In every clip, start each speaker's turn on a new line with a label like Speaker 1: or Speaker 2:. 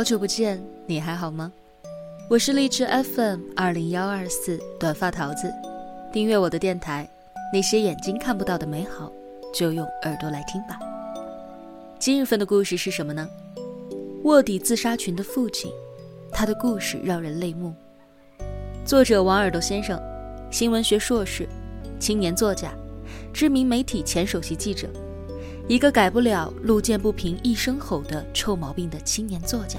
Speaker 1: 好久不见，你还好吗？我是荔枝 FM 二零幺二四短发桃子，订阅我的电台。那些眼睛看不到的美好，就用耳朵来听吧。今日份的故事是什么呢？卧底自杀群的父亲，他的故事让人泪目。作者王耳朵先生，新闻学硕士，青年作家，知名媒体前首席记者。一个改不了路见不平一声吼的臭毛病的青年作家，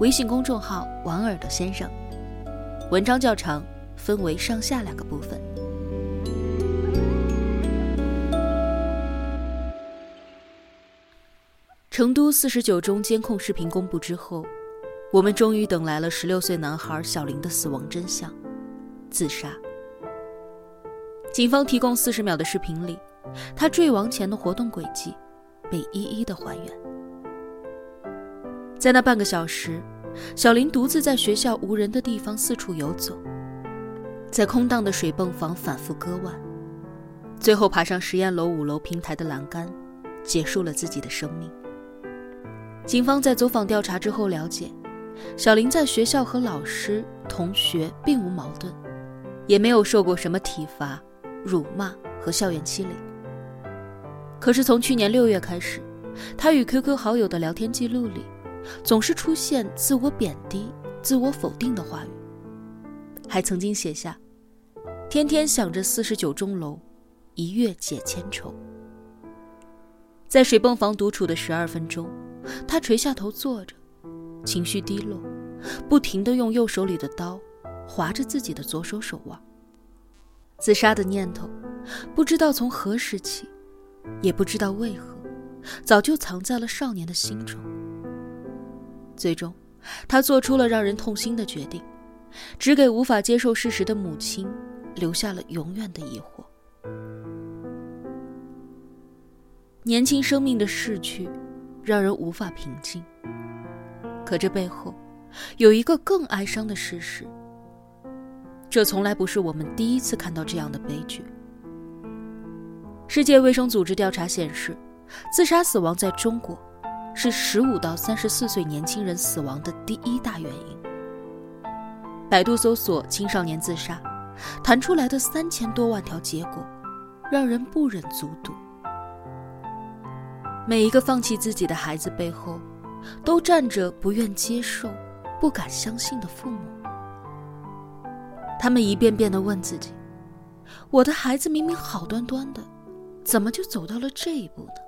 Speaker 1: 微信公众号王耳朵先生，文章较长，分为上下两个部分。成都四十九中监控视频公布之后，我们终于等来了十六岁男孩小林的死亡真相——自杀。警方提供四十秒的视频里。他坠亡前的活动轨迹被一一的还原。在那半个小时，小林独自在学校无人的地方四处游走，在空荡的水泵房反复割腕，最后爬上实验楼五楼平台的栏杆，结束了自己的生命。警方在走访调查之后了解，小林在学校和老师、同学并无矛盾，也没有受过什么体罚、辱骂和校园欺凌。可是从去年六月开始，他与 QQ 好友的聊天记录里，总是出现自我贬低、自我否定的话语，还曾经写下：“天天想着四十九钟楼，一月解千愁。”在水泵房独处的十二分钟，他垂下头坐着，情绪低落，不停地用右手里的刀划着自己的左手手腕。自杀的念头，不知道从何时起。也不知道为何，早就藏在了少年的心中。最终，他做出了让人痛心的决定，只给无法接受事实的母亲留下了永远的疑惑。年轻生命的逝去，让人无法平静。可这背后，有一个更哀伤的事实。这从来不是我们第一次看到这样的悲剧。世界卫生组织调查显示，自杀死亡在中国是十五到三十四岁年轻人死亡的第一大原因。百度搜索“青少年自杀”，弹出来的三千多万条结果，让人不忍卒读。每一个放弃自己的孩子背后，都站着不愿接受、不敢相信的父母。他们一遍遍的问自己：“我的孩子明明好端端的。”怎么就走到了这一步呢？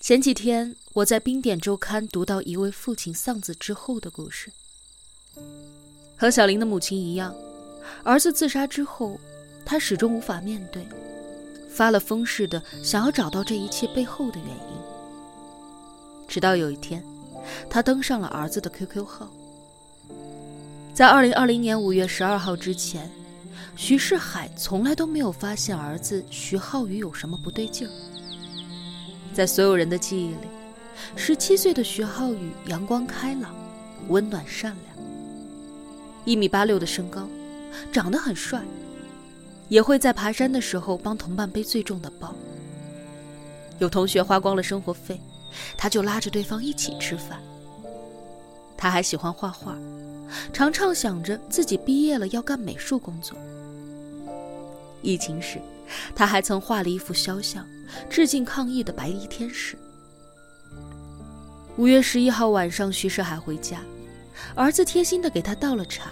Speaker 1: 前几天我在《冰点周刊》读到一位父亲丧子之后的故事。和小林的母亲一样，儿子自杀之后，他始终无法面对，发了疯似的想要找到这一切背后的原因。直到有一天，他登上了儿子的 QQ 号，在二零二零年五月十二号之前。徐世海从来都没有发现儿子徐浩宇有什么不对劲儿。在所有人的记忆里，十七岁的徐浩宇阳光开朗、温暖善良，一米八六的身高，长得很帅，也会在爬山的时候帮同伴背最重的包。有同学花光了生活费，他就拉着对方一起吃饭。他还喜欢画画，常常想着自己毕业了要干美术工作。疫情时，他还曾画了一幅肖像，致敬抗疫的白衣天使。五月十一号晚上，徐世海回家，儿子贴心的给他倒了茶，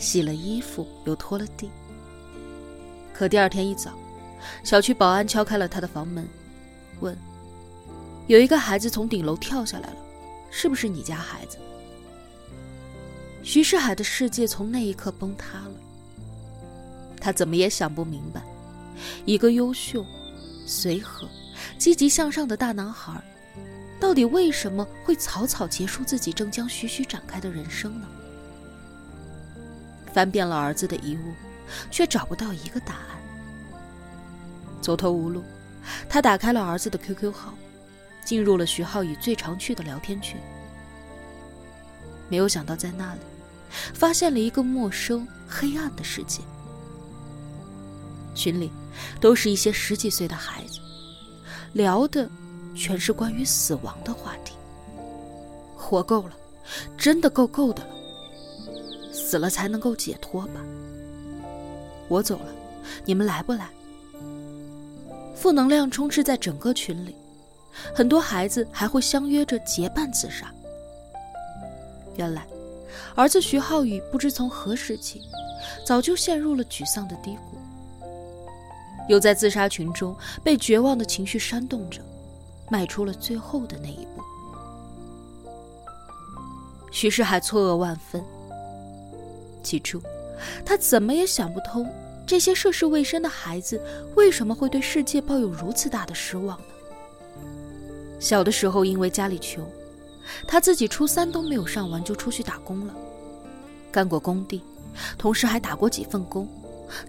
Speaker 1: 洗了衣服，又拖了地。可第二天一早，小区保安敲开了他的房门，问：“有一个孩子从顶楼跳下来了，是不是你家孩子？”徐世海的世界从那一刻崩塌了。他怎么也想不明白，一个优秀、随和、积极向上的大男孩，到底为什么会草草结束自己正将徐徐展开的人生呢？翻遍了儿子的遗物，却找不到一个答案。走投无路，他打开了儿子的 QQ 号，进入了徐浩宇最常去的聊天群。没有想到，在那里，发现了一个陌生、黑暗的世界。群里都是一些十几岁的孩子，聊的全是关于死亡的话题。活够了，真的够够的了。死了才能够解脱吧。我走了，你们来不来？负能量充斥在整个群里，很多孩子还会相约着结伴自杀。原来，儿子徐浩宇不知从何时起，早就陷入了沮丧的低谷，又在自杀群中被绝望的情绪煽动着，迈出了最后的那一步。徐世海错愕万分。起初，他怎么也想不通，这些涉世未深的孩子为什么会对世界抱有如此大的失望呢？小的时候，因为家里穷，他自己初三都没有上完就出去打工了，干过工地，同时还打过几份工，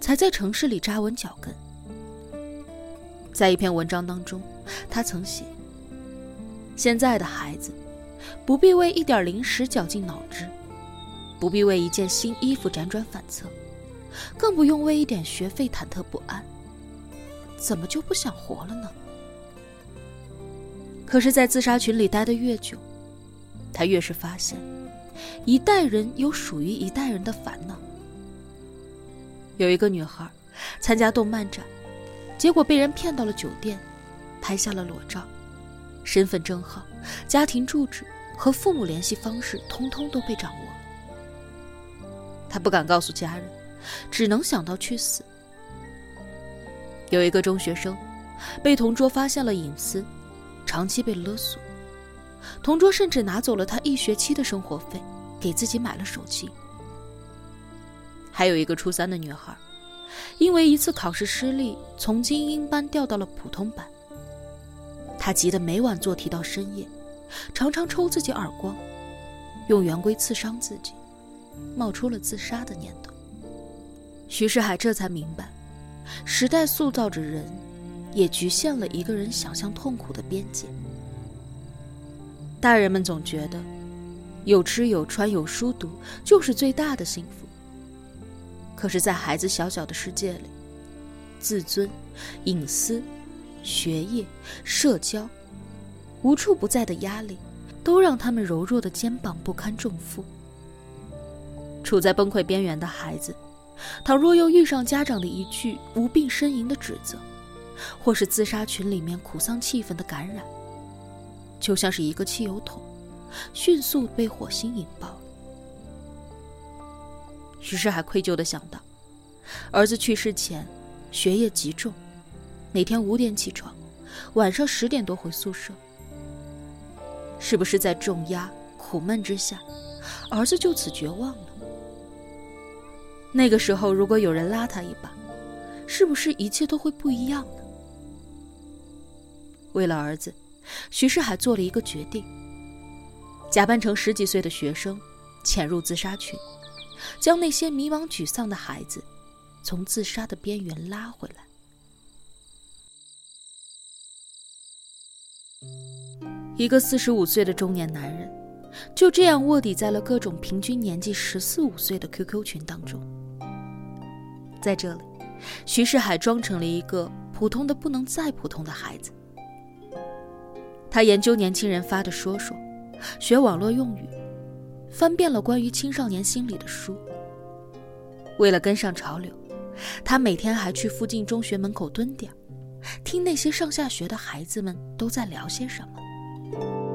Speaker 1: 才在城市里扎稳脚跟。在一篇文章当中，他曾写：“现在的孩子。”不必为一点零食绞尽脑汁，不必为一件新衣服辗转反侧，更不用为一点学费忐忑不安。怎么就不想活了呢？可是，在自杀群里待得越久，他越是发现，一代人有属于一代人的烦恼。有一个女孩参加动漫展，结果被人骗到了酒店，拍下了裸照，身份证号、家庭住址。和父母联系方式通通都被掌握了，他不敢告诉家人，只能想到去死。有一个中学生，被同桌发现了隐私，长期被勒索，同桌甚至拿走了他一学期的生活费，给自己买了手机。还有一个初三的女孩，因为一次考试失利，从精英班调到了普通班，他急得每晚做题到深夜。常常抽自己耳光，用圆规刺伤自己，冒出了自杀的念头。徐世海这才明白，时代塑造着人，也局限了一个人想象痛苦的边界。大人们总觉得，有吃有穿有书读就是最大的幸福。可是，在孩子小小的世界里，自尊、隐私、学业、社交。无处不在的压力，都让他们柔弱的肩膀不堪重负。处在崩溃边缘的孩子，倘若又遇上家长的一句无病呻吟的指责，或是自杀群里面苦丧气氛的感染，就像是一个汽油桶，迅速被火星引爆。于是还愧疚的想到，儿子去世前，学业极重，每天五点起床，晚上十点多回宿舍。是不是在重压、苦闷之下，儿子就此绝望了？那个时候，如果有人拉他一把，是不是一切都会不一样呢？为了儿子，徐世海做了一个决定：假扮成十几岁的学生，潜入自杀群，将那些迷茫沮丧的孩子从自杀的边缘拉回来。一个四十五岁的中年男人，就这样卧底在了各种平均年纪十四五岁的 QQ 群当中。在这里，徐世海装成了一个普通的不能再普通的孩子。他研究年轻人发的说说，学网络用语，翻遍了关于青少年心理的书。为了跟上潮流，他每天还去附近中学门口蹲点，听那些上下学的孩子们都在聊些什么。